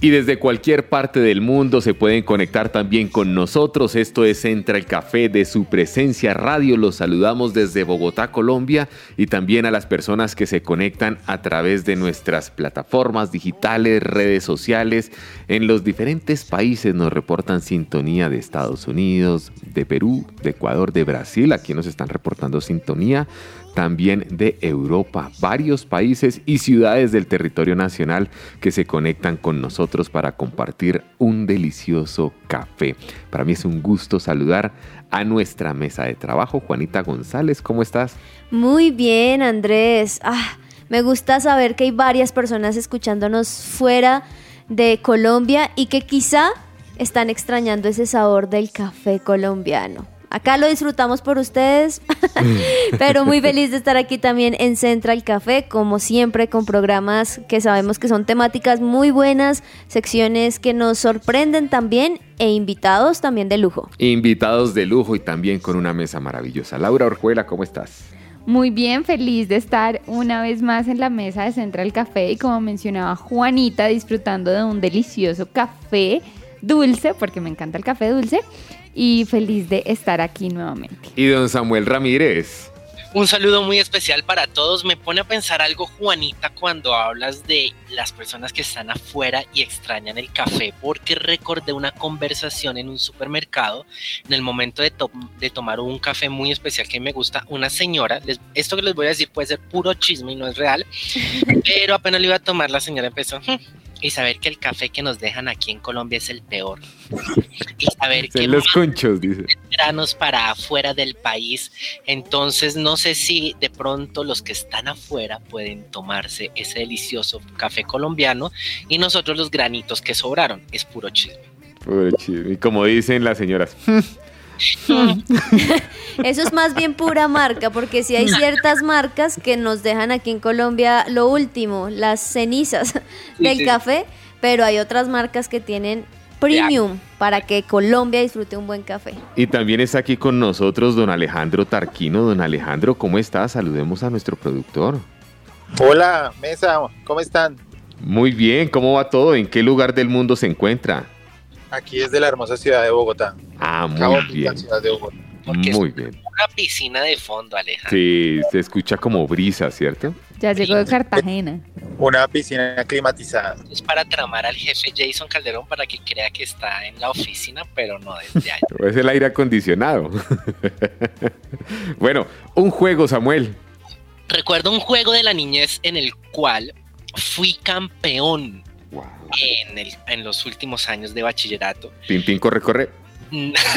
Y desde cualquier parte del mundo se pueden conectar también con nosotros. Esto es Entra el Café de su presencia radio. Los saludamos desde Bogotá, Colombia y también a las personas que se conectan a través de nuestras plataformas digitales, redes sociales. En los diferentes países nos reportan sintonía de Estados Unidos, de Perú, de Ecuador, de Brasil. Aquí nos están reportando sintonía también de Europa, varios países y ciudades del territorio nacional que se conectan con nosotros para compartir un delicioso café. Para mí es un gusto saludar a nuestra mesa de trabajo. Juanita González, ¿cómo estás? Muy bien, Andrés. Ah, me gusta saber que hay varias personas escuchándonos fuera de Colombia y que quizá están extrañando ese sabor del café colombiano. Acá lo disfrutamos por ustedes, pero muy feliz de estar aquí también en Central Café, como siempre, con programas que sabemos que son temáticas muy buenas, secciones que nos sorprenden también e invitados también de lujo. Invitados de lujo y también con una mesa maravillosa. Laura Orjuela, ¿cómo estás? Muy bien, feliz de estar una vez más en la mesa de Central Café y como mencionaba Juanita, disfrutando de un delicioso café dulce, porque me encanta el café dulce, y feliz de estar aquí nuevamente. Y don Samuel Ramírez. Un saludo muy especial para todos. Me pone a pensar algo, Juanita, cuando hablas de las personas que están afuera y extrañan el café, porque recordé una conversación en un supermercado en el momento de, to- de tomar un café muy especial que me gusta. Una señora, les- esto que les voy a decir puede ser puro chisme y no es real, pero apenas lo iba a tomar, la señora empezó. "Hmm, Y saber que el café que nos dejan aquí en Colombia es el peor. Y saber que los conchos, dice. granos para afuera del país. Entonces no sé si de pronto los que están afuera pueden tomarse ese delicioso café colombiano y nosotros los granitos que sobraron. Es puro chisme. Pobre chisme. Y como dicen las señoras, Eso es más bien pura marca, porque si hay ciertas marcas que nos dejan aquí en Colombia lo último, las cenizas del sí. café, pero hay otras marcas que tienen premium para que Colombia disfrute un buen café. Y también está aquí con nosotros don Alejandro Tarquino. Don Alejandro, ¿cómo está? Saludemos a nuestro productor. Hola, mesa, ¿cómo están? Muy bien, ¿cómo va todo? ¿En qué lugar del mundo se encuentra? Aquí desde la hermosa ciudad de Bogotá. Ah, muy Caótica bien. ciudad de Bogotá. Porque Muy es bien. una piscina de fondo, Alejandro. Sí, se escucha como brisa, ¿cierto? Ya llegó de Cartagena. Una piscina climatizada. Es para tramar al jefe Jason Calderón para que crea que está en la oficina, pero no desde ahí. Es el aire acondicionado. bueno, un juego, Samuel. Recuerdo un juego de la niñez en el cual fui campeón Wow. en, el- en los últimos años de bachillerato. Corre, corre.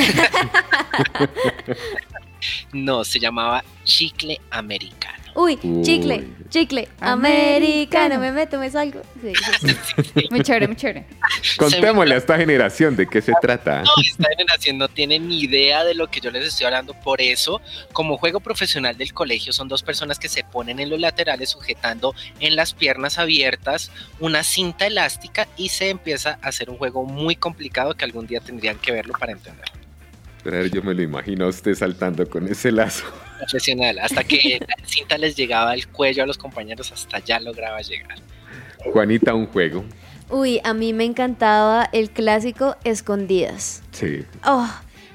No, se llamaba chicle americano. Uy, Uy. chicle, chicle, Americano. americano, me meto, me salgo. Sí, sí, sí. Muy chévere, muy chévere. Contémosle a esta generación de qué se trata. No, esta generación no tiene ni idea de lo que yo les estoy hablando. Por eso, como juego profesional del colegio, son dos personas que se ponen en los laterales sujetando en las piernas abiertas una cinta elástica y se empieza a hacer un juego muy complicado que algún día tendrían que verlo para entenderlo. Pero a ver, yo me lo imagino a usted saltando con ese lazo. Profesional, hasta que la cinta les llegaba al cuello a los compañeros, hasta ya lograba llegar. Juanita, un juego. Uy, a mí me encantaba el clásico Escondidas. Sí. Oh,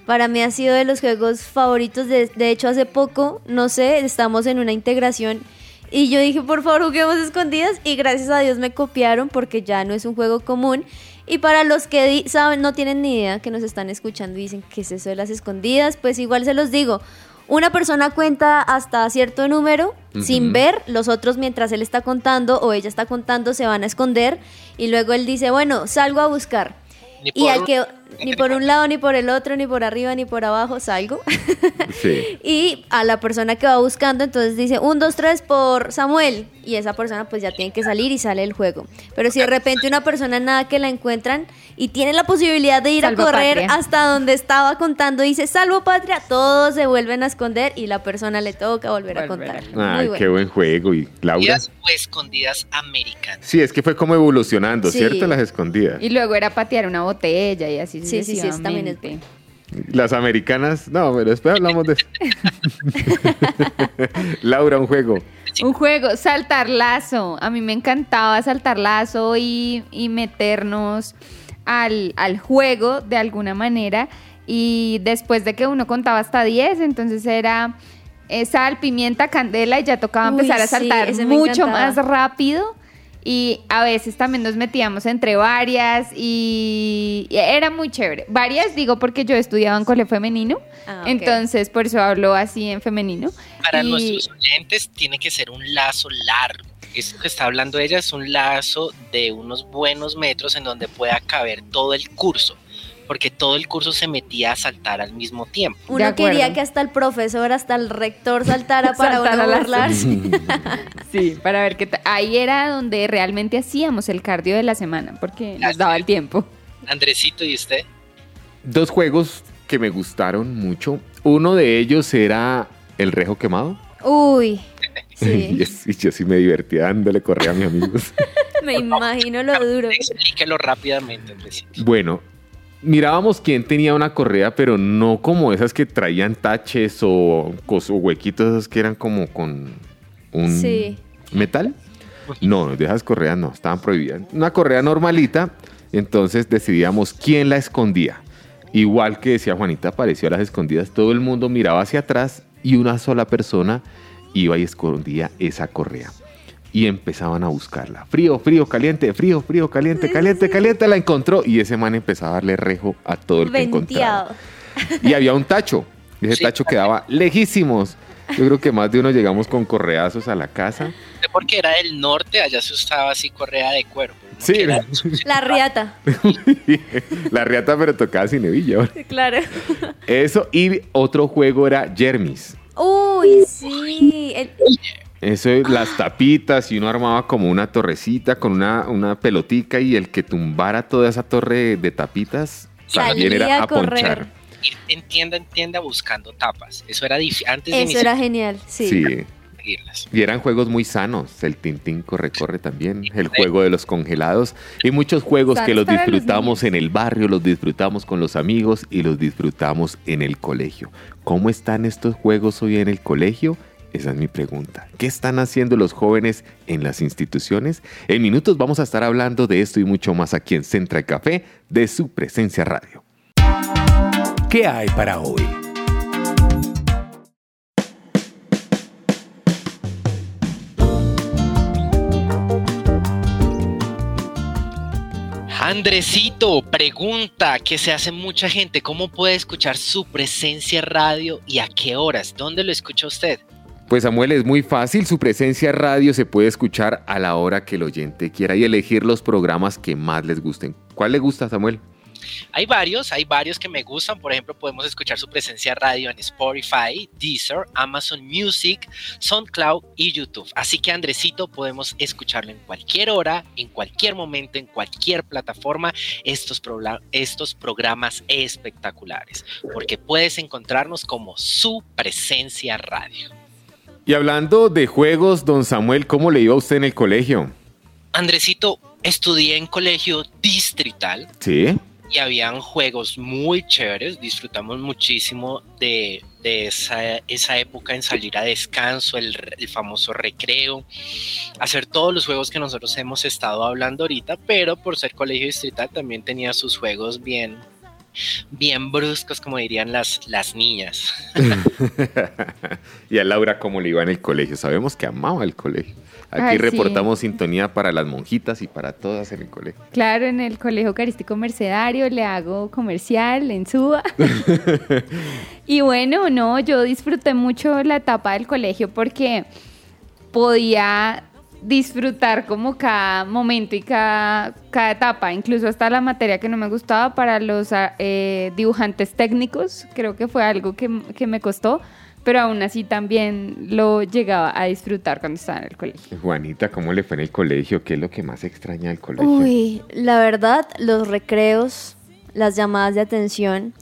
para mí ha sido de los juegos favoritos. De, de hecho, hace poco, no sé, estamos en una integración y yo dije, por favor, juguemos escondidas. Y gracias a Dios me copiaron porque ya no es un juego común. Y para los que saben, no tienen ni idea, que nos están escuchando y dicen, ¿qué es eso de las escondidas? Pues igual se los digo. Una persona cuenta hasta cierto número sin ver, los otros mientras él está contando o ella está contando se van a esconder y luego él dice, bueno, salgo a buscar. Ni Y al un- que ni por un lado, ni por el otro, ni por arriba, ni por abajo, salgo. Sí. Y a la persona que va buscando, entonces dice un, dos, tres por Samuel. Y esa persona pues ya tiene que salir y sale el juego. Pero si de repente una persona nada que la encuentran y tiene la posibilidad de ir Salvo a correr patria. hasta donde estaba contando, dice salvo patria, todos se vuelven a esconder y la persona le toca volver a contar. Muy Ay, bueno. qué buen juego. ¿Y Laura? Escondidas o escondidas americanas. Sí, es que fue como evolucionando, Sí. ¿cierto? Las escondidas. Y luego era patear una botella y así Sí, sí, sí, eso también es sucesivamente. Las americanas, no, pero después hablamos de eso. Laura, un juego. Un juego, saltar lazo. A mí me encantaba saltar lazo y, y meternos al, al juego de alguna manera. Y después de que uno contaba hasta 10, entonces era eh, sal, pimienta, candela y ya tocaba Uy, empezar a saltar mucho más rápido. Y a veces también nos metíamos entre varias y y era muy chévere. Varias, digo, porque yo estudiaba en cole femenino, Ah, entonces por eso hablo así en femenino. Para Y- nuestros oyentes tiene que ser un lazo largo. Esto que está hablando ella es un lazo de unos buenos metros en donde pueda caber todo el curso, porque todo el curso se metía a saltar al mismo tiempo. Uno acuerdo. quería que hasta el profesor, hasta el rector saltara para Saltara uno burlarse. Sí, para ver qué tal. Ahí era donde realmente hacíamos el cardio de la semana, porque nos daba el tiempo. Andresito, ¿y usted? Dos juegos que me gustaron mucho. Uno de ellos era El Rejo Quemado. Uy, Y, sí, y yo sí me divertía dándole correa a mis amigos. me imagino lo duro. Explíquelo rápidamente, Andresito. Bueno, mirábamos quién tenía una correa, pero no como esas que traían taches o, huequitos esos que eran como con un Sí. metal. No, de esas correas no, estaban prohibidas. Una correa normalita, entonces decidíamos quién la escondía. Igual que decía Juanita, apareció a las escondidas, todo el mundo miraba hacia atrás y una sola persona iba y escondía esa correa. Y empezaban a buscarla. Frío, frío, caliente, frío, frío, caliente, caliente, caliente. La encontró y ese man empezaba a darle rejo a todo el que encontraba. Venteado. Y había un tacho. Y ese Sí. tacho quedaba lejísimos. Yo creo que más de uno llegamos con correazos a la casa. Porque era del norte, allá se usaba así correa de cuero. no Sí, era- La riata. la riata, pero tocaba sin hebilla. Claro. Eso, y otro juego era Jermis. Uy, sí. el- Eso, las tapitas, y uno armaba como una torrecita con una, una pelotica, y el que tumbara toda esa torre de tapitas también era a a ponchar. ir en tienda en tienda buscando tapas. Eso era difícil. Antes de Eso era genial, sí. Sí. Y eran juegos muy sanos. El Tintín corre, corre también. El juego de los congelados. Y muchos juegos que los disfrutamos en el barrio, los disfrutamos con los amigos y los disfrutamos en el colegio. ¿Cómo están estos juegos hoy en el colegio? Esa es mi pregunta. ¿Qué están haciendo los jóvenes en las instituciones? En minutos vamos a estar hablando de esto y mucho más aquí en Central Café de su presencia radio. ¿Qué hay para hoy? Andresito, pregunta que se hace mucha gente, ¿cómo puede escuchar su presencia radio y a qué horas? ¿Dónde lo escucha usted? Pues Samuel, es muy fácil, su presencia radio se puede escuchar a la hora que el oyente quiera y elegir los programas que más les gusten. ¿Cuál le gusta, Samuel? Hay varios, hay varios que me gustan. Por ejemplo, podemos escuchar su presencia radio en Spotify, Deezer, Amazon Music, SoundCloud y YouTube. Así que Andresito, podemos escucharlo en cualquier hora, en cualquier momento, en cualquier plataforma. Estos, estos programas espectaculares, porque puedes encontrarnos como su presencia radio. Y hablando de juegos, don Samuel, ¿cómo le iba a usted en el colegio? Andresito, estudié en colegio distrital. Sí. y habían juegos muy chéveres, disfrutamos muchísimo de, de esa, esa época en salir a descanso, el, el famoso recreo, hacer todos los juegos que nosotros hemos estado hablando ahorita, pero por ser colegio distrital también tenía sus juegos bien, bien bruscos, como dirían las, las niñas. y a Laura, ¿cómo le iba en el colegio? Sabemos que amaba el colegio. Aquí Ay, sí. reportamos sintonía para las monjitas y para todas en el colegio. Claro, en el Colegio Eucarístico Mercedario le hago comercial en Suba. y bueno, no, yo disfruté mucho la etapa del colegio porque podía disfrutar como cada momento y cada, cada etapa, incluso hasta la materia que no me gustaba para los ah, eh, dibujantes técnicos, creo que fue algo que, que me costó, pero aún así también lo llegaba a disfrutar cuando estaba en el colegio. Juanita, ¿cómo le fue en el colegio? ¿Qué es lo que más extraña del colegio? Uy, la verdad, los recreos, las llamadas de atención,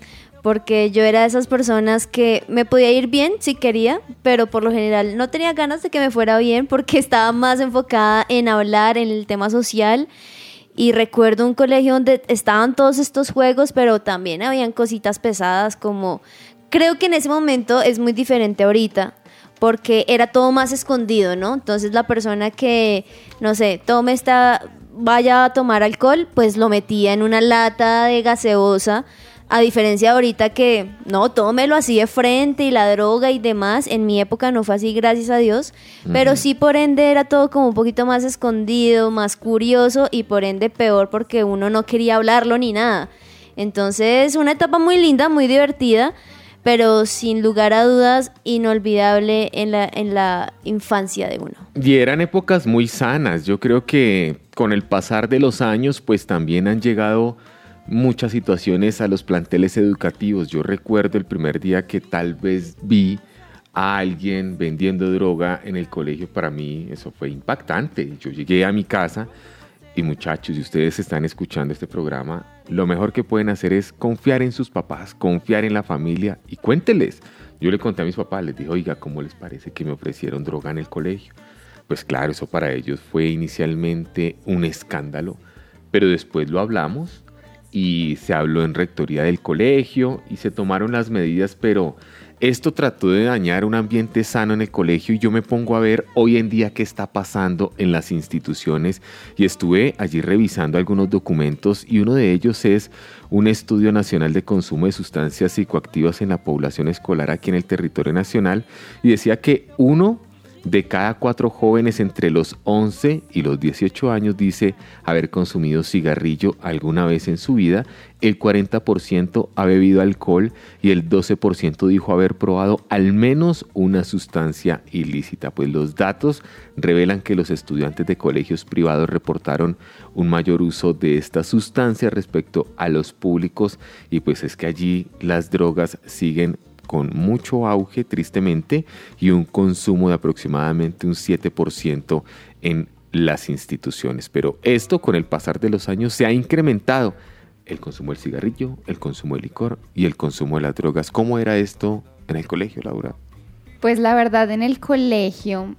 porque yo era de esas personas que me podía ir bien si quería, pero por lo general no tenía ganas de que me fuera bien porque estaba más enfocada en hablar, en el tema social. Y recuerdo un colegio donde estaban todos estos juegos, pero también habían cositas pesadas como... Creo que en ese momento es muy diferente ahorita, porque era todo más escondido, ¿no? Entonces la persona que, no sé, tome esta, vaya a tomar alcohol, pues lo metía en una lata de gaseosa a diferencia de ahorita que no, todo me lo hacía de frente y la droga y demás. En mi época no fue así, gracias a Dios. Pero sí, por ende, era todo como un poquito más escondido, más curioso y por ende peor porque uno no quería hablarlo ni nada. Entonces, una etapa muy linda, muy divertida, pero sin lugar a dudas inolvidable en la, en la infancia de uno. Y eran épocas muy sanas. Yo creo que con el pasar de los años, pues también han llegado muchas situaciones a los planteles educativos. Yo recuerdo el primer día que tal vez vi a alguien vendiendo droga en el colegio, para mí eso fue impactante. Yo llegué a mi casa y muchachos, si ustedes están escuchando este programa, lo mejor que pueden hacer es confiar en sus papás, confiar en la familia y cuénteles. Yo le conté a mis papás, les dije, oiga, ¿cómo les parece que me ofrecieron droga en el colegio? Pues claro, eso para ellos fue inicialmente un escándalo, pero después lo hablamos y se habló en rectoría del colegio y se tomaron las medidas, pero esto trató de dañar un ambiente sano en el colegio y yo me pongo a ver hoy en día qué está pasando en las instituciones. Y estuve allí revisando algunos documentos y uno de ellos es un estudio nacional de consumo de sustancias psicoactivas en la población escolar aquí en el territorio nacional. Y decía que uno de cada cuatro jóvenes entre los 11 y los 18 años dice haber consumido cigarrillo alguna vez en su vida, el 40% ha bebido alcohol y el 12% dijo haber probado al menos una sustancia ilícita. Pues los datos revelan que los estudiantes de colegios privados reportaron un mayor uso de esta sustancia respecto a los públicos y pues es que allí las drogas siguen con mucho auge, tristemente, y un consumo de aproximadamente un 7% en las instituciones. Pero esto con el pasar de los años se ha incrementado. El consumo del cigarrillo, el consumo del licor y el consumo de las drogas. ¿Cómo era esto en el colegio, Laura? Pues la verdad, en el colegio,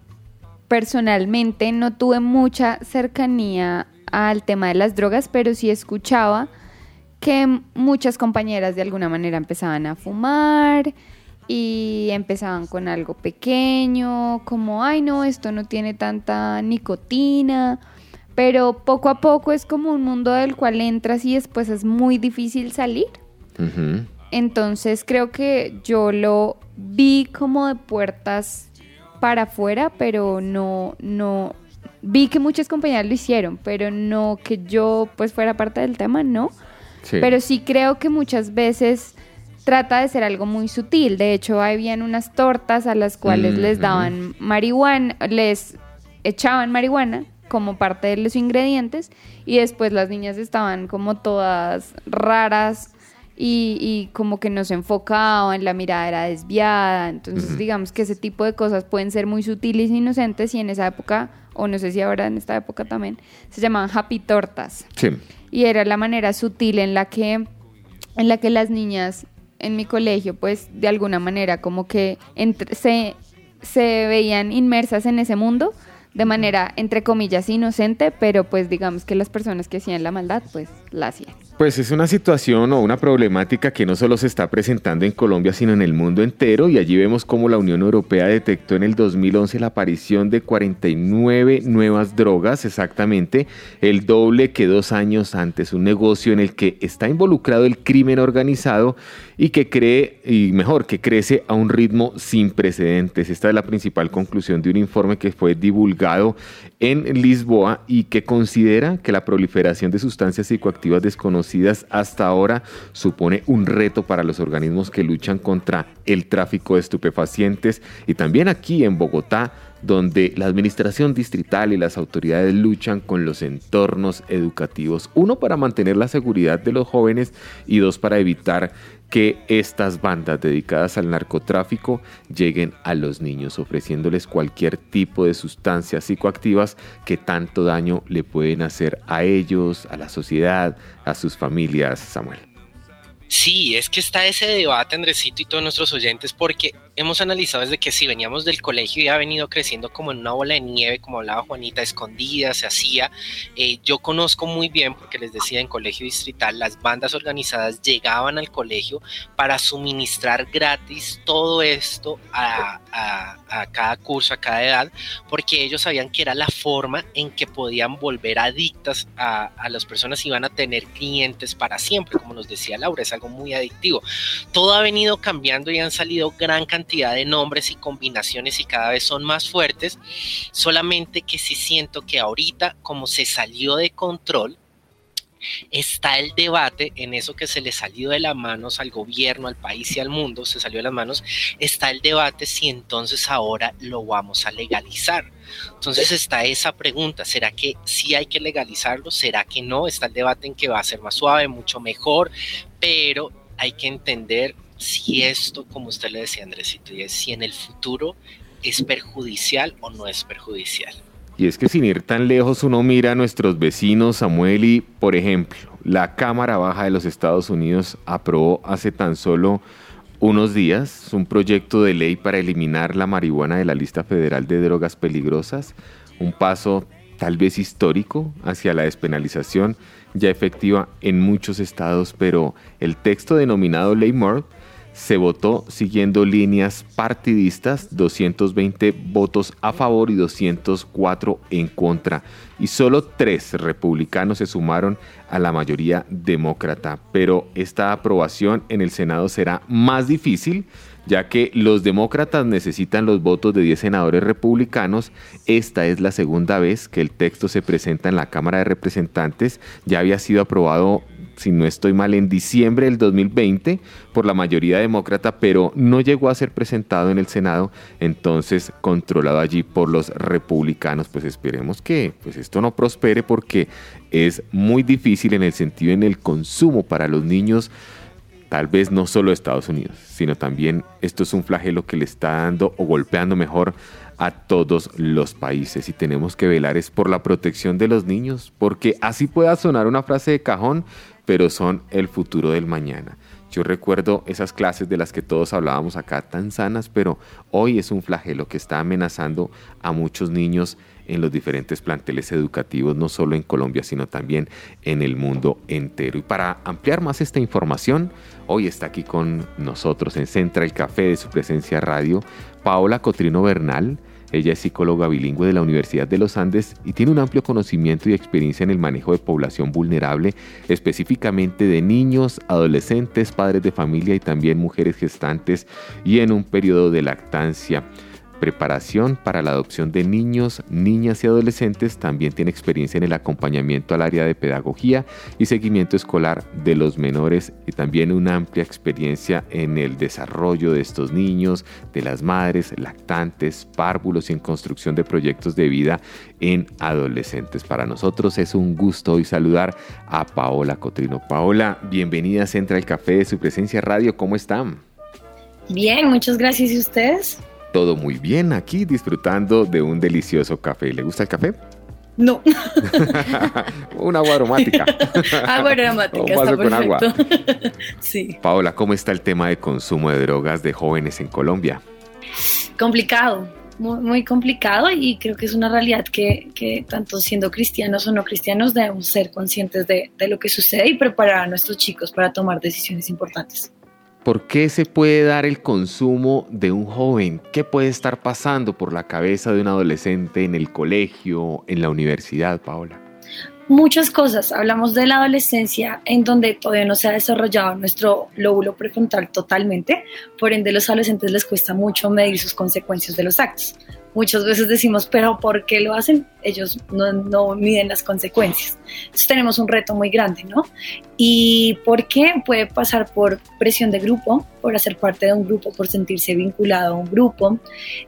personalmente no tuve mucha cercanía al tema de las drogas, pero sí escuchaba que muchas compañeras de alguna manera empezaban a fumar y empezaban con algo pequeño, como, ay no, esto no tiene tanta nicotina, pero poco a poco es como un mundo del cual entras y después es muy difícil salir. Entonces creo que yo lo vi como de puertas para afuera, pero no, no, vi que muchas compañeras lo hicieron, pero no que yo pues fuera parte del tema, no. Pero sí creo que muchas veces trata de ser algo muy sutil. De hecho, habían unas tortas a las cuales les daban marihuana, les echaban marihuana como parte de los ingredientes y después las niñas estaban como todas raras y, como que no se enfocaban, la mirada era desviada. Entonces, digamos que ese tipo de cosas pueden ser muy sutiles e inocentes y en esa época, o no sé si ahora en esta época también, se llamaban happy tortas. Sí y era la manera sutil en la que en la que las niñas en mi colegio pues de alguna manera como que se, se veían inmersas en ese mundo de manera entre comillas inocente, pero pues digamos que las personas que hacían la maldad pues Pues es una situación o una problemática que no solo se está presentando en Colombia, sino en el mundo entero, y allí vemos cómo la Unión Europea detectó en el 2011 la aparición de 49 nuevas drogas, exactamente el doble que dos años antes, un negocio en el que está involucrado el crimen organizado y que cree, y mejor, que crece a un ritmo sin precedentes. Esta es la principal conclusión de un informe que fue divulgado en Lisboa y que considera que la proliferación de sustancias psicoactivas desconocidas hasta ahora supone un reto para los organismos que luchan contra el tráfico de estupefacientes. Y también aquí en Bogotá donde la administración distrital y las autoridades luchan con los entornos educativos, uno para mantener la seguridad de los jóvenes y dos para evitar que estas bandas dedicadas al narcotráfico lleguen a los niños ofreciéndoles cualquier tipo de sustancias psicoactivas que tanto daño le pueden hacer a ellos, a la sociedad, a sus familias, Samuel. Sí, es que está ese debate, Andresito y todos nuestros oyentes, porque hemos analizado desde que si veníamos del colegio y ha venido creciendo como en una bola de nieve, como hablaba Juanita, escondida, se hacía. Eh, yo conozco muy bien, porque les decía en colegio distrital, las bandas organizadas llegaban al colegio para suministrar gratis todo esto a, cada curso, a cada edad, porque ellos sabían que era la forma en que podían volver adictas a, a las personas y iban a tener clientes para siempre, como nos decía Laura, es algo muy adictivo. Todo ha venido cambiando y han salido gran cantidad de nombres y combinaciones y cada vez son más fuertes, solamente que sí siento que ahorita como se salió de control, está el debate en eso que se le salió de las manos al gobierno, al país y al mundo, se salió de las manos, está el debate si entonces ahora lo vamos a legalizar. Entonces está esa pregunta, ¿será que sí hay que legalizarlo? ¿Será que no? Está el debate en que va a ser más suave, mucho mejor, pero hay que entender si esto, como usted le decía, Andresito, y es si en el futuro es perjudicial o no es perjudicial. Y es que sin ir tan lejos uno mira a nuestros vecinos, Samuel, y por ejemplo, la Cámara Baja de los Estados Unidos aprobó hace tan solo unos días un proyecto de ley para eliminar la marihuana de la lista federal de drogas peligrosas, un paso tal vez histórico hacia la despenalización ya efectiva en muchos estados, pero el texto denominado Ley Moore se votó siguiendo líneas partidistas, 220 votos a favor y 204 en contra. Y solo tres republicanos se sumaron a la mayoría demócrata. Pero esta aprobación en el Senado será más difícil ya que los demócratas necesitan los votos de 10 senadores republicanos. Esta es la segunda vez que el texto se presenta en la Cámara de Representantes. Ya había sido aprobado si no estoy mal, en diciembre del 2020 por la mayoría demócrata, pero no llegó a ser presentado en el Senado, entonces controlado allí por los republicanos. Pues esperemos que pues esto no prospere porque es muy difícil en el sentido en el consumo para los niños tal vez no solo Estados Unidos, sino también esto es un flagelo que le está dando o golpeando mejor a todos los países y tenemos que velar es por la protección de los niños, porque así pueda sonar una frase de cajón, pero son el futuro del mañana. Yo recuerdo esas clases de las que todos hablábamos acá tan sanas, pero hoy es un flagelo que está amenazando a muchos niños en los diferentes planteles educativos, no solo en Colombia, sino también en el mundo entero. Y para ampliar más esta información, hoy está aquí con nosotros en Central Café de su presencia radio, Paola Cotrino Bernal. Ella es psicóloga bilingüe de la Universidad de los Andes y tiene un amplio conocimiento y experiencia en el manejo de población vulnerable, específicamente de niños, adolescentes, padres de familia y también mujeres gestantes y en un periodo de lactancia preparación para la adopción de niños, niñas y adolescentes, también tiene experiencia en el acompañamiento al área de pedagogía y seguimiento escolar de los menores y también una amplia experiencia en el desarrollo de estos niños, de las madres, lactantes, párvulos y en construcción de proyectos de vida en adolescentes. Para nosotros es un gusto hoy saludar a Paola Cotrino. Paola, bienvenida a Central Café de su presencia radio. ¿Cómo están? Bien, muchas gracias. ¿Y ustedes? Todo muy bien aquí disfrutando de un delicioso café. ¿Le gusta el café? No. Un agua aromática. agua aromática. Un vaso con agua. sí. Paola, ¿cómo está el tema de consumo de drogas de jóvenes en Colombia? Complicado, muy, muy complicado y creo que es una realidad que, que, tanto siendo cristianos o no cristianos debemos ser conscientes de, de lo que sucede y preparar a nuestros chicos para tomar decisiones importantes. ¿Por qué se puede dar el consumo de un joven? ¿Qué puede estar pasando por la cabeza de un adolescente en el colegio, en la universidad, Paola? Muchas cosas. Hablamos de la adolescencia en donde todavía no se ha desarrollado nuestro lóbulo prefrontal totalmente, por ende los adolescentes les cuesta mucho medir sus consecuencias de los actos muchas veces decimos, pero ¿por qué lo hacen? Ellos no, no, miden las consecuencias. Entonces tenemos un reto muy grande, ¿no? ¿Y por qué? Puede pasar por presión de grupo, por hacer parte de un grupo, por sentirse vinculado a un grupo,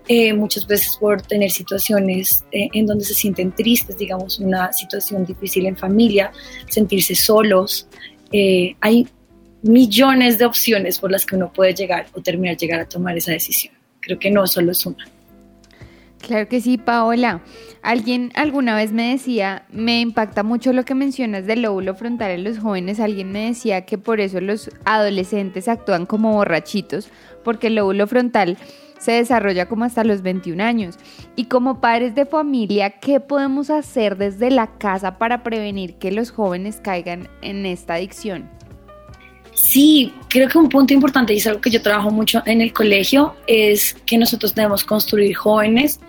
eh, muchas veces por tener situaciones eh, en donde se sienten tristes, digamos, una situación difícil en familia, sentirse solos. Eh, hay millones de opciones por las que uno puede llegar o terminar llegar a tomar esa decisión. Creo que no solo es una. Claro que sí, Paola. Alguien alguna vez me decía, me impacta mucho lo que mencionas del lóbulo frontal en los jóvenes. Alguien me decía que por eso los adolescentes actúan como borrachitos, porque el lóbulo frontal se desarrolla como hasta los 21 años. Y como padres de familia, ¿qué podemos hacer desde la casa para prevenir que los jóvenes caigan en esta adicción? Sí, creo que un punto importante y es algo que yo trabajo mucho en el colegio es que nosotros debemos construir jóvenes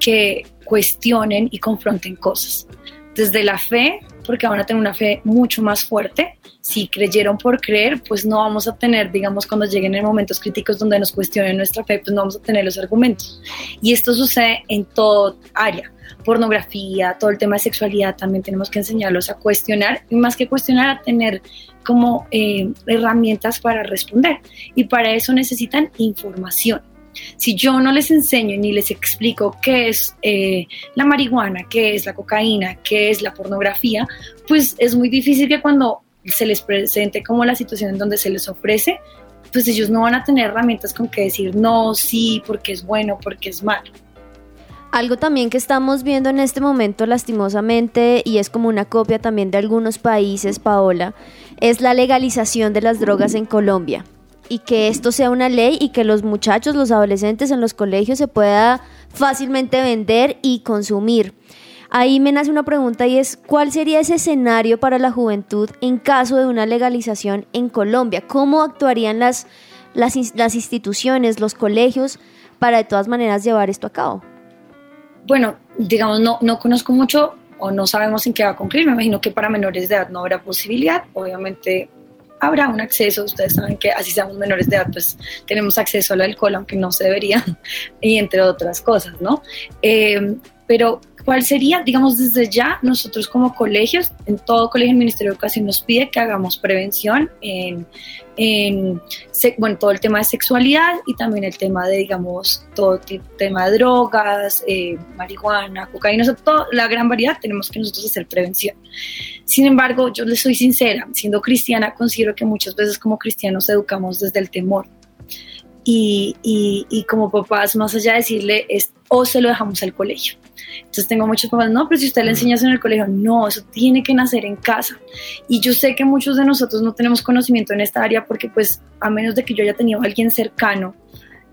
que cuestionen y confronten cosas. Desde la fe, porque van a tener una fe mucho más fuerte. Si creyeron por creer, pues no vamos a tener, digamos, cuando lleguen en momentos críticos donde nos cuestionen nuestra fe, pues no vamos a tener los argumentos. Y esto sucede en todo área. Pornografía, todo el tema de sexualidad, también tenemos que enseñarlos a cuestionar y más que cuestionar, a tener como eh, herramientas para responder. Y para eso necesitan información. Si yo no les enseño ni les explico qué es eh, la marihuana, qué es la cocaína, qué es la pornografía, pues es muy difícil que cuando se les presente como la situación en donde se les ofrece, pues ellos no van a tener herramientas con que decir no, sí, porque es bueno, porque es malo. Algo también que estamos viendo en este momento lastimosamente y es como una copia también de algunos países, Paola, es la legalización de las drogas en Colombia y que esto sea una ley y que los muchachos, los adolescentes en los colegios se pueda fácilmente vender y consumir. Ahí me nace una pregunta y es, ¿cuál sería ese escenario para la juventud en caso de una legalización en Colombia? ¿Cómo actuarían las, las, instituciones, los colegios, para de todas maneras llevar esto a cabo? Bueno, digamos, no, no conozco mucho o no sabemos en qué va a cumplir. Me imagino que para menores de edad no habrá posibilidad. Obviamente habrá un acceso, ustedes saben que así seamos menores de edad, pues tenemos acceso al alcohol, aunque no se debería, y entre otras cosas, ¿no? Eh, pero ¿Cuál sería, digamos, desde ya nosotros como colegios, en todo colegio el Ministerio de Educación nos pide que hagamos prevención en, en bueno, todo el tema de sexualidad y también el tema de, digamos, todo el tema de drogas, eh, marihuana, cocaína, toda la gran variedad, tenemos que nosotros hacer prevención. Sin embargo, yo les soy sincera, siendo cristiana, considero que muchas veces como cristianos educamos desde el temor. Y, y, y como papás, más allá de decirle, es, o se lo dejamos al colegio entonces tengo muchos papás, no, pero si usted le enseña en el colegio, no, eso tiene que nacer en casa. Y yo sé que muchos de nosotros no tenemos conocimiento en esta área porque pues a menos de que yo haya tenido a alguien cercano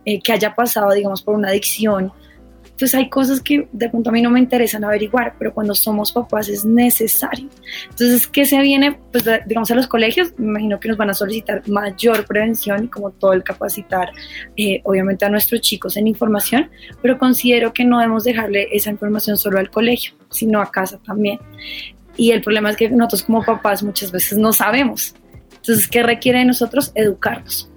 eh, que haya pasado, digamos, por una adicción pues hay cosas que de pronto a mí no me interesan averiguar, pero cuando somos papás es necesario. Entonces, ¿qué se viene? Pues digamos a los colegios, me imagino que nos van a solicitar mayor prevención y como todo el capacitar, eh, obviamente a nuestros chicos en información, pero considero que no debemos dejarle esa información solo al colegio, sino a casa también. Y el problema es que nosotros como papás muchas veces no sabemos. Entonces, ¿qué requiere de nosotros? Educarnos.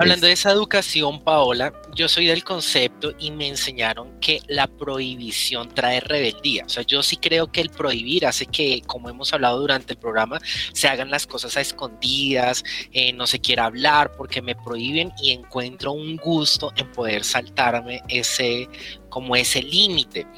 Hablando de esa educación, Paola, yo soy del concepto y me enseñaron que la prohibición trae rebeldía. O sea, yo sí creo que el prohibir hace que, como hemos hablado durante el programa, se hagan las cosas a escondidas, eh, no se quiera hablar porque me prohíben y encuentro un gusto en poder saltarme ese como ese límite.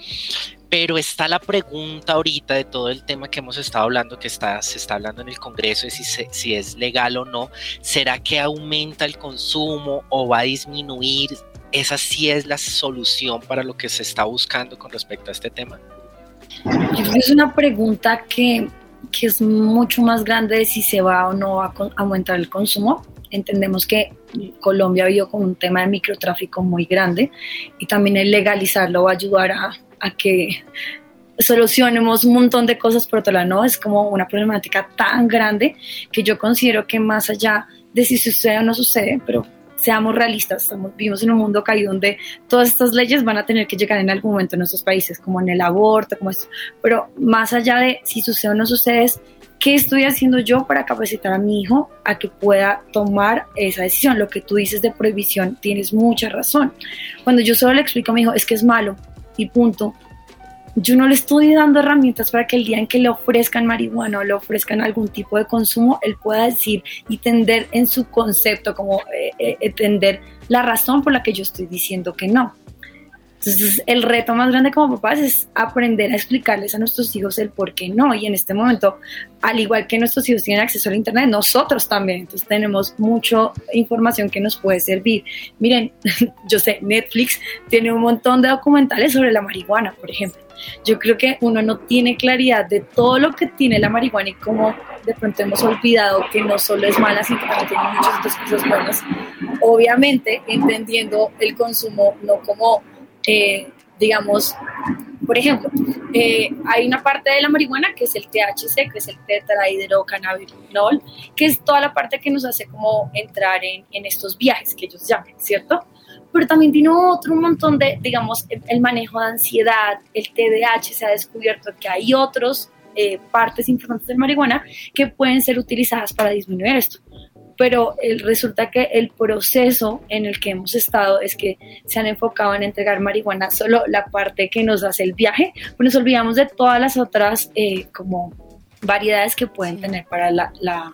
Pero está la pregunta ahorita de todo el tema que hemos estado hablando, que está, se está hablando en el Congreso, de si, si es legal o no. ¿Será que aumenta el consumo o va a disminuir? ¿Esa sí es la solución para lo que se está buscando con respecto a este tema? Es una pregunta que, que es mucho más grande de si se va o no va a aumentar el consumo. Entendemos que Colombia habido con un tema de microtráfico muy grande y también el legalizarlo va a ayudar a, a que solucionemos un montón de cosas, por otro lado, no, es como una problemática tan grande que yo considero que más allá de si sucede o no sucede, pero seamos realistas, estamos, vivimos en un mundo caído donde todas estas leyes van a tener que llegar en algún momento en nuestros países, como en el aborto, como esto. Pero más allá de si sucede o no sucede, es ¿qué estoy haciendo yo para capacitar a mi hijo a que pueda tomar esa decisión? Lo que tú dices de prohibición, tienes mucha razón. Cuando yo solo le explico a mi hijo, es que es malo y punto, yo no le estoy dando herramientas para que el día en que le ofrezcan marihuana o le ofrezcan algún tipo de consumo, él pueda decir y tender en su concepto, como eh, eh, entender la razón por la que yo estoy diciendo que no. Entonces, el reto más grande como papás es aprender a explicarles a nuestros hijos el por qué no. Y en este momento, al igual que nuestros hijos tienen acceso al Internet, nosotros también. Entonces, tenemos mucha información que nos puede servir. Miren, yo sé, Netflix tiene un montón de documentales sobre la marihuana, por ejemplo. Yo creo que uno no tiene claridad de todo lo que tiene la marihuana y cómo de pronto hemos olvidado que no solo es mala, sino que también tiene muchas otras cosas buenas. Obviamente, entendiendo el consumo no como eh, digamos, por ejemplo, eh, hay una parte de la marihuana que es el THC, que es el tetrahidrocannabinol, que es toda la parte que nos hace como entrar en, en estos viajes que ellos llaman, ¿cierto? Pero también tiene otro montón de, digamos, el manejo de ansiedad, el TDAH, se ha descubierto que hay otros eh, partes importantes de marihuana que pueden ser utilizadas para disminuir esto pero resulta que el proceso en el que hemos estado es que se han enfocado en entregar marihuana solo la parte que nos hace el viaje, pues nos olvidamos de todas las otras eh, como variedades que pueden tener para la, la,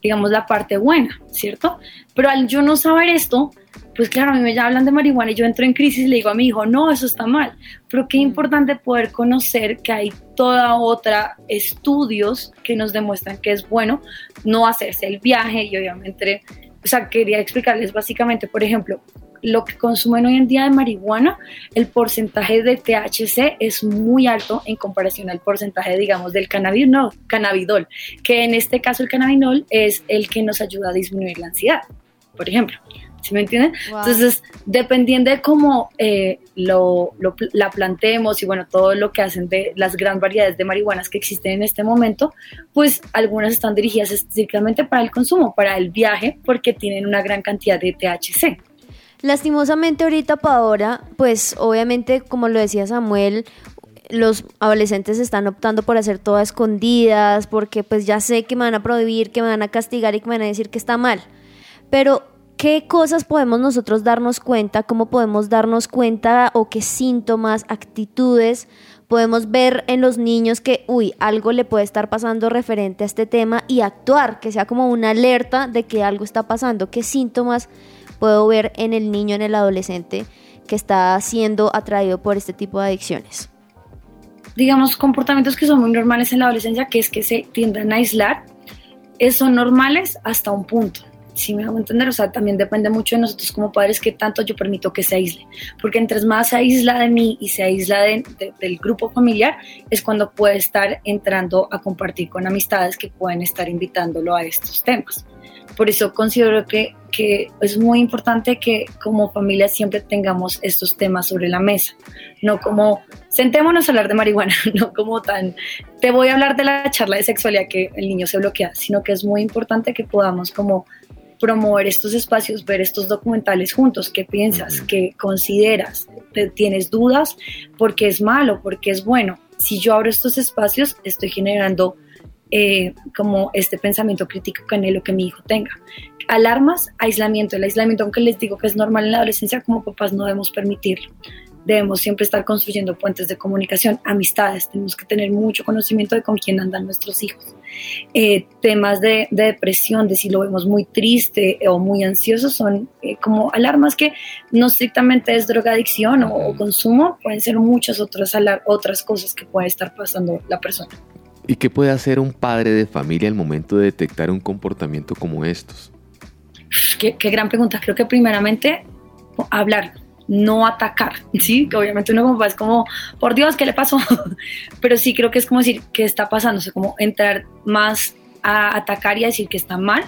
digamos, la parte buena, ¿cierto? Pero al yo no saber esto, pues claro, a mí me hablan de marihuana y yo entro en crisis y le digo a mi hijo, no, eso está mal. Pero qué importante poder conocer que hay toda otra estudios que nos demuestran que es bueno no hacerse el viaje y obviamente, o sea, quería explicarles básicamente, por ejemplo, lo que consumen hoy en día de marihuana, el porcentaje de THC es muy alto en comparación al porcentaje, digamos, del cannabinol, cannabidol, que en este caso el cannabinol es el que nos ayuda a disminuir la ansiedad, por ejemplo. ¿Sí me entienden? Entonces, dependiendo de cómo eh, lo, la plantemos y bueno, todo lo que hacen de las gran variedades de marihuanas que existen en este momento, pues algunas están dirigidas específicamente para el consumo, para el viaje, porque tienen una gran cantidad de THC. Lastimosamente ahorita para ahora, pues obviamente como lo decía Samuel, los adolescentes están optando por hacer todo a escondidas, porque pues ya sé que me van a prohibir, que me van a castigar y que me van a decir que está mal. Pero ¿Qué cosas podemos nosotros darnos cuenta? ¿Cómo podemos darnos cuenta o qué síntomas, actitudes podemos ver en los niños que, uy, algo le puede estar pasando referente a este tema y actuar, que sea como una alerta de que algo está pasando? ¿Qué síntomas puedo ver en el niño, en el adolescente que está siendo atraído por este tipo de adicciones? Digamos, comportamientos que son muy normales en la adolescencia, que es que se tiendan a aislar, son normales hasta un punto si me hago entender, o sea, también depende mucho de nosotros como padres qué tanto yo permito que se aísle, porque entre más se aísla de mí y se aísla de, del grupo familiar, es cuando puede estar entrando a compartir con amistades que pueden estar invitándolo a estos temas. Por eso considero que, que es muy importante que como familia siempre tengamos estos temas sobre la mesa, no como sentémonos a hablar de marihuana, no como tan, te voy a hablar de la charla de sexualidad que el niño se bloquea, sino que es muy importante que podamos como promover estos espacios, ver estos documentales juntos. ¿Qué piensas? ¿Qué consideras? ¿Tienes dudas? ¿Por qué es malo? ¿Por qué es bueno? Si yo abro estos espacios, estoy generando eh, como este pensamiento crítico que anhelo que mi hijo tenga. Alarmas, aislamiento. El aislamiento, aunque les digo que es normal en la adolescencia, como papás no debemos permitirlo debemos siempre estar construyendo puentes de comunicación, amistades, tenemos que tener mucho conocimiento de con quién andan nuestros hijos. Eh, temas de, depresión, de si lo vemos muy triste o muy ansioso, son eh, como alarmas que no estrictamente es drogadicción o, o consumo, pueden ser muchas otras, otras cosas que puede estar pasando la persona. ¿Y qué puede hacer un padre de familia al momento de detectar un comportamiento como estos? Qué, qué gran pregunta. Creo que primeramente hablar, no atacar, ¿sí? Obviamente uno como es como, por Dios, ¿qué le pasó? Pero sí creo que es como decir, ¿qué está pasando? O sea, como entrar más a atacar y a decir que está mal,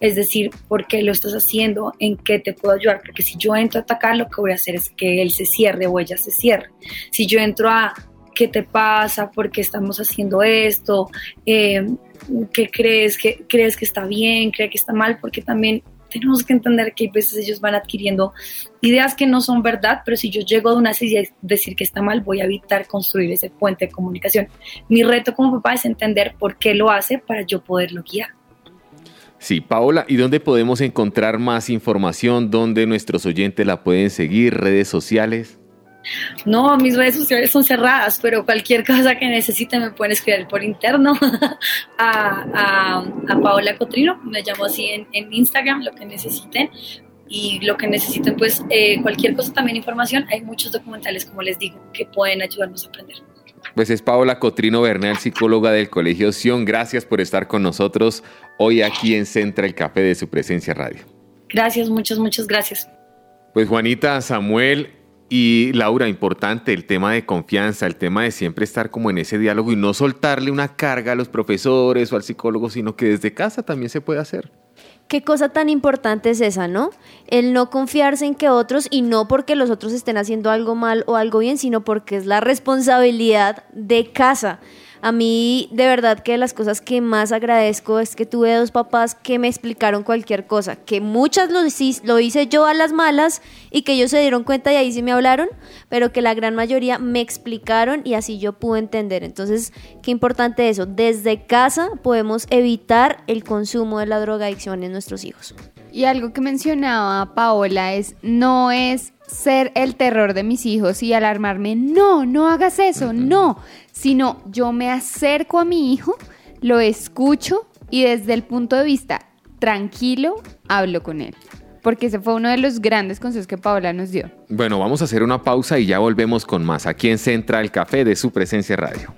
es decir, ¿por qué lo estás haciendo? ¿En qué te puedo ayudar? Porque si yo entro a atacar, lo que voy a hacer es que él se cierre o ella se cierre. Si yo entro a, ¿qué te pasa? ¿Por qué estamos haciendo esto? Eh, ¿Qué crees? que ¿Crees que está bien? ¿Crees que está mal? Porque también tenemos que entender que a veces ellos van adquiriendo ideas que no son verdad, pero si yo llego de una silla y decir que está mal, voy a evitar construir ese puente de comunicación. Mi reto como papá es entender por qué lo hace para yo poderlo guiar. Sí, Paola, ¿y dónde podemos encontrar más información? ¿Dónde nuestros oyentes la pueden seguir? ¿Redes sociales? No, mis redes sociales son cerradas, pero cualquier cosa que necesiten me pueden escribir por interno a, Paola Cotrino, me llamo así en, Instagram, lo que necesiten. Y lo que necesiten, pues eh, cualquier cosa, también información, hay muchos documentales, como les digo, que pueden ayudarnos a aprender. Pues es Paola Cotrino Bernal, psicóloga del Colegio Sion. Gracias por estar con nosotros hoy aquí en Central Café de su presencia radio. Gracias, muchas, muchas gracias. Pues Juanita, Samuel, y Laura, importante el tema de confianza, el tema de siempre estar como en ese diálogo y no soltarle una carga a los profesores o al psicólogo, sino que desde casa también se puede hacer. Qué cosa tan importante es esa, ¿no? El no confiarse en que otros, y no porque los otros estén haciendo algo mal o algo bien, sino porque es la responsabilidad de casa. A mí, de verdad que las cosas que más agradezco es que tuve dos papás que me explicaron cualquier cosa, que muchas lo, lo hice yo a las malas y que ellos se dieron cuenta y ahí sí me hablaron, pero que la gran mayoría me explicaron y así yo pude entender. Entonces, qué importante eso. Desde casa podemos evitar el consumo de la drogadicción en nuestros hijos. Y algo que mencionaba Paola es, no es ser el terror de mis hijos y alarmarme, no, no hagas eso, no, sino yo me acerco a mi hijo, lo escucho y desde el punto de vista tranquilo hablo con él. Porque ese fue uno de los grandes consejos que Paola nos dio. Bueno, vamos a hacer una pausa y ya volvemos con más aquí en Central Café de su presencia radio.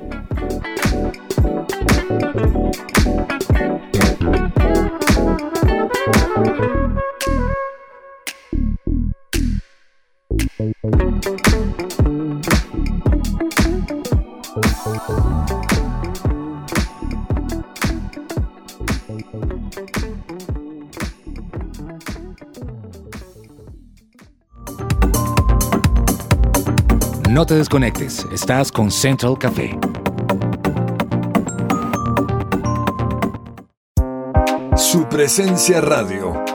No te desconectes, estás con Central Café. Su presencia radio.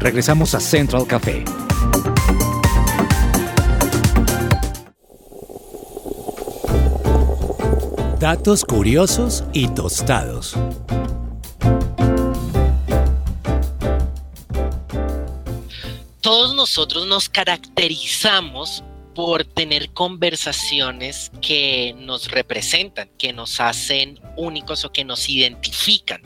Regresamos a Central Café. Datos curiosos y tostados. Todos nosotros nos caracterizamos por tener conversaciones que nos representan, que nos hacen únicos o que nos identifican.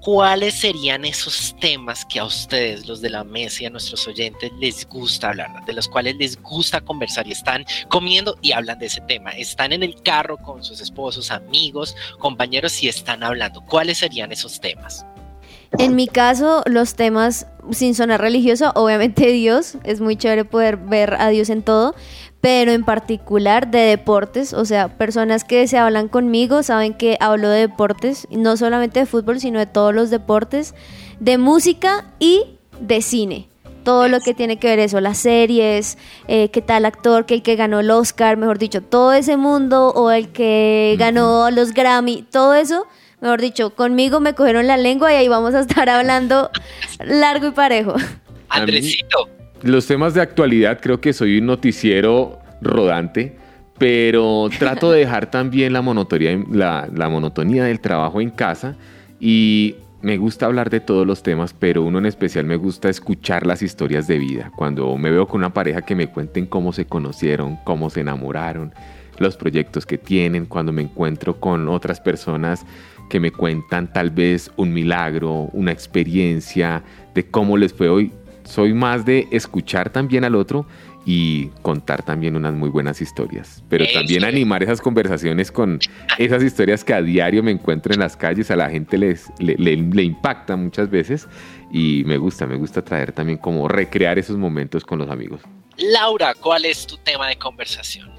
¿Cuáles serían esos temas que a ustedes, los de la mesa y a nuestros oyentes, les gusta hablar, de los cuales les gusta conversar y están comiendo y hablan de ese tema? Están en el carro con sus esposos, amigos, compañeros y están hablando. ¿Cuáles serían esos temas? En mi caso, los temas, sin sonar religioso, obviamente Dios, es muy chévere poder ver a Dios en todo, pero en particular de deportes, o sea, personas que se hablan conmigo saben que hablo de deportes, no solamente de fútbol, sino de todos los deportes, de música y de cine. Todo lo que tiene que ver eso, las series, eh, qué tal actor, que el que ganó el Oscar, mejor dicho, todo ese mundo, o el que ganó los Grammy, todo eso, mejor dicho, conmigo me cogieron la lengua y ahí vamos a estar hablando largo y parejo. Andresito, los temas de actualidad creo que soy un noticiero rodante, pero trato de dejar también la monotonía, la, monotonía del trabajo en casa y me gusta hablar de todos los temas, pero uno en especial me gusta escuchar las historias de vida. Cuando me veo con una pareja que me cuenten cómo se conocieron, cómo se enamoraron, los proyectos que tienen, cuando me encuentro con otras personas que me cuentan tal vez un milagro, una experiencia de cómo les fue hoy soy más de escuchar también al otro y contar también unas muy buenas historias, pero también animar esas conversaciones con esas historias que a diario me encuentro en las calles, a la gente les, le, le impacta muchas veces y me gusta, me gusta traer también como recrear esos momentos con los amigos. Laura, ¿cuál es tu tema de conversación?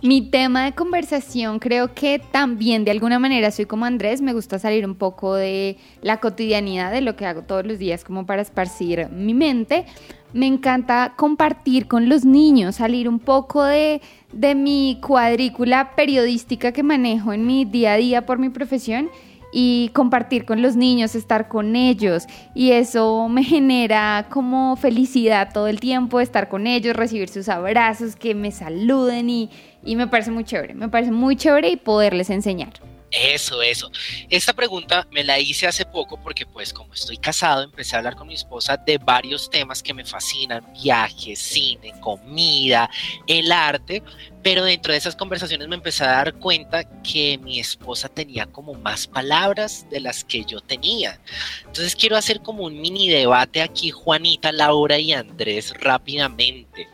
Mi tema de conversación creo que también de alguna manera soy como Andrés, me gusta salir un poco de la cotidianidad de lo que hago todos los días como para esparcir mi mente, me encanta compartir con los niños, salir un poco de, de mi cuadrícula periodística que manejo en mi día a día por mi profesión y compartir con los niños, estar con ellos. Y eso me genera como felicidad todo el tiempo, estar con ellos, recibir sus abrazos, que me saluden y, y me parece muy chévere, me parece muy chévere y poderles enseñar. Eso, eso. Esta pregunta me la hice hace poco porque pues como estoy casado empecé a hablar con mi esposa de varios temas que me fascinan, viajes, cine, comida, el arte, pero dentro de esas conversaciones me empecé a dar cuenta que mi esposa tenía como más palabras de las que yo tenía. Entonces quiero hacer como un mini debate aquí, Juanita, Laura y Andrés, rápidamente.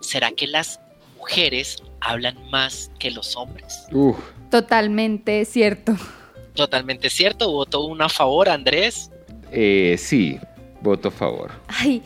¿Será que las mujeres hablan más que los hombres? Uf. Totalmente cierto. Totalmente cierto. ¿Votó uno a favor, Andrés? Eh, sí, voto a favor. Ay,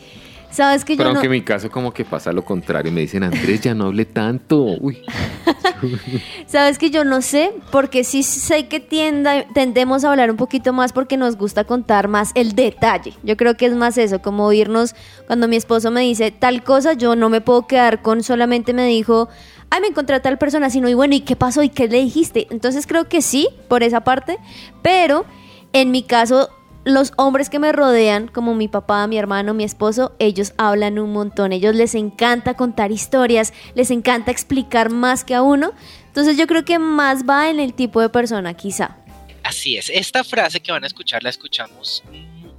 sabes que Pero yo no... aunque en mi caso como que pasa lo contrario, me dicen, Andrés, ya no hable tanto. Uy. Sabes que yo no sé, porque sí sé que tienda, tendemos a hablar un poquito más porque nos gusta contar más el detalle. Yo creo que es más eso, como irnos, cuando mi esposo me dice tal cosa, yo no me puedo quedar con solamente me dijo, ay, me encontré a tal persona, sino, y bueno, ¿y qué pasó? ¿Y qué le dijiste? Entonces creo que sí, por esa parte, pero en mi caso los hombres que me rodean, como mi papá, mi hermano, mi esposo, ellos hablan un montón. Ellos les encanta contar historias, les encanta explicar más que a uno. Entonces yo creo que más va en el tipo de persona, quizá. Así es. Esta frase que van a escuchar la escuchamos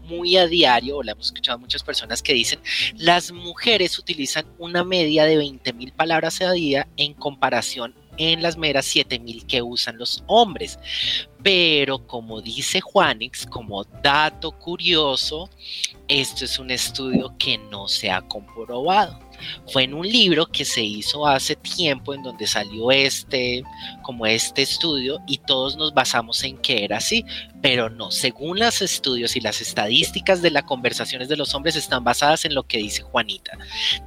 muy a diario, o la hemos escuchado muchas personas que dicen, las mujeres utilizan una media de 20 mil palabras a día en comparación en las meras 7000 que usan los hombres. Pero como dice Juanix, como dato curioso, esto es un estudio que no se ha comprobado. Fue en un libro que se hizo hace tiempo en donde salió este, como este estudio y todos nos basamos en que era así, pero no, según los estudios y las estadísticas de las conversaciones de los hombres están basadas en lo que dice Juanita.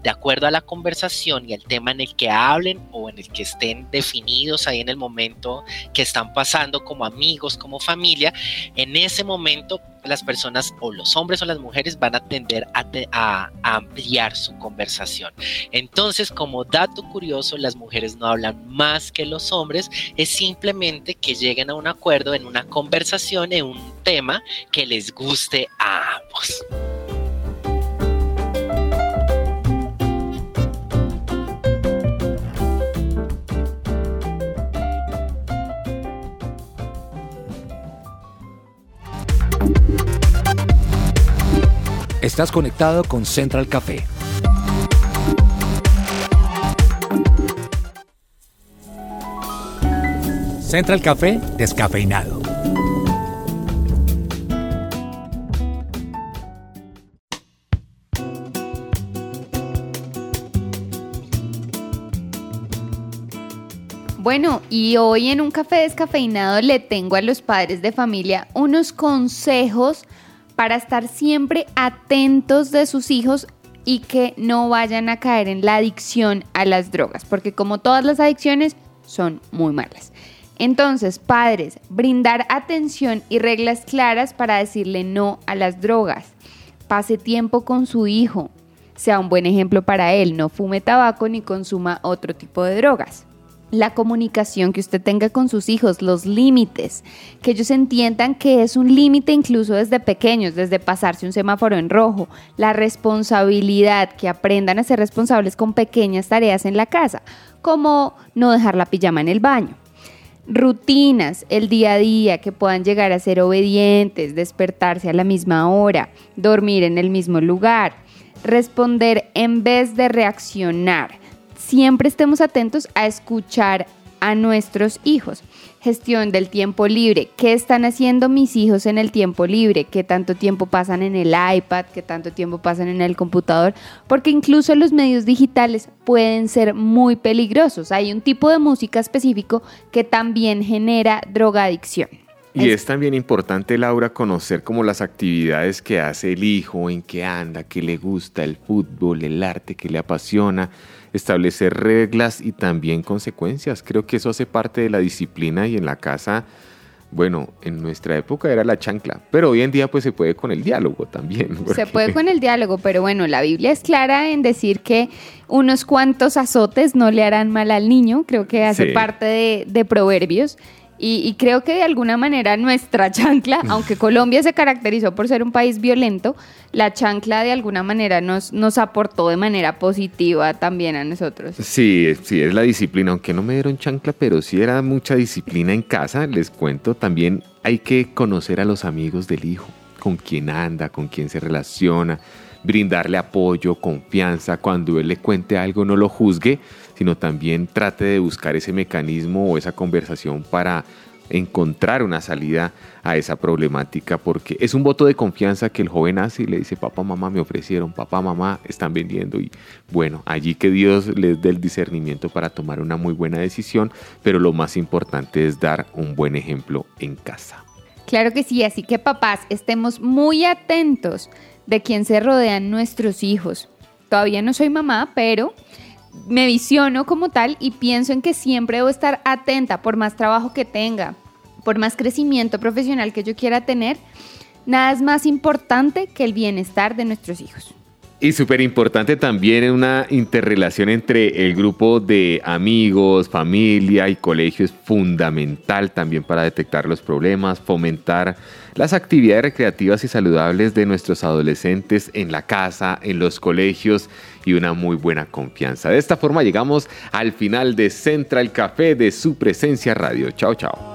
De acuerdo a la conversación y el tema en el que hablen o en el que estén definidos ahí en el momento que están pasando como amigos, como familia, en ese momento las personas o los hombres o las mujeres van a tender a, a, a, ampliar su conversación. Entonces, como dato curioso, las mujeres no hablan más que los hombres, es simplemente que lleguen a un acuerdo en una conversación, en un tema que les guste a ambos. Estás conectado con Central Café. Central Café descafeinado. Bueno, y hoy en un café descafeinado le tengo a los padres de familia unos consejos para estar siempre atentos de sus hijos y que no vayan a caer en la adicción a las drogas, porque como todas las adicciones son muy malas. Entonces, padres, brindar atención y reglas claras para decirle no a las drogas. Pase tiempo con su hijo. Sea un buen ejemplo para él. No fume tabaco ni consuma otro tipo de drogas la comunicación que usted tenga con sus hijos, los límites, que ellos entiendan que es un límite incluso desde pequeños, desde pasarse un semáforo en rojo, la responsabilidad, que aprendan a ser responsables con pequeñas tareas en la casa, como no dejar la pijama en el baño. Rutinas, el día a día, que puedan llegar a ser obedientes, despertarse a la misma hora, dormir en el mismo lugar, responder en vez de reaccionar siempre estemos atentos a escuchar a nuestros hijos. Gestión del tiempo libre. ¿Qué están haciendo mis hijos en el tiempo libre? ¿Qué tanto tiempo pasan en el iPad? ¿Qué tanto tiempo pasan en el computador? Porque incluso los medios digitales pueden ser muy peligrosos. Hay un tipo de música específico que también genera drogadicción. Y es también importante, Laura, conocer como las actividades que hace el hijo, en qué anda, qué le gusta, el fútbol, el arte, qué le apasiona, establecer reglas y también consecuencias. Creo que eso hace parte de la disciplina y en la casa Bueno, en nuestra época era la chancla, pero hoy en día pues se puede con el diálogo también. Se puede con el diálogo, pero bueno, la Biblia es clara en decir que unos cuantos azotes no le harán mal al niño, creo que hace Sí. parte de, de Proverbios. Y, y creo que de alguna manera nuestra chancla, aunque Colombia se caracterizó por ser un país violento, la chancla de alguna manera nos, nos aportó de manera positiva también a nosotros. Sí, sí, es la disciplina, aunque no me dieron chancla, pero sí era mucha disciplina en casa, les cuento, también hay que conocer a los amigos del hijo, con quién anda, con quién se relaciona, brindarle apoyo, confianza, cuando él le cuente algo no lo juzgue, sino también trate de buscar ese mecanismo o esa conversación para encontrar una salida a esa problemática porque es un voto de confianza que el joven hace y le dice papá mamá me ofrecieron papá mamá están vendiendo y bueno allí que Dios les dé el discernimiento para tomar una muy buena decisión pero lo más importante es dar un buen ejemplo en casa Claro que sí, así que papás, estemos muy atentos de quién se rodean nuestros hijos. Todavía no soy mamá, pero me visiono como tal y pienso en que siempre debo estar atenta por más trabajo que tenga, por más crecimiento profesional que yo quiera tener. Nada es más importante que el bienestar de nuestros hijos. Y súper importante también una interrelación entre el grupo de amigos, familia y colegio es fundamental también para detectar los problemas, fomentar las actividades recreativas y saludables de nuestros adolescentes en la casa, en los colegios y una muy buena confianza. De esta forma llegamos al final de Central Café de su presencia radio. Chao, chao.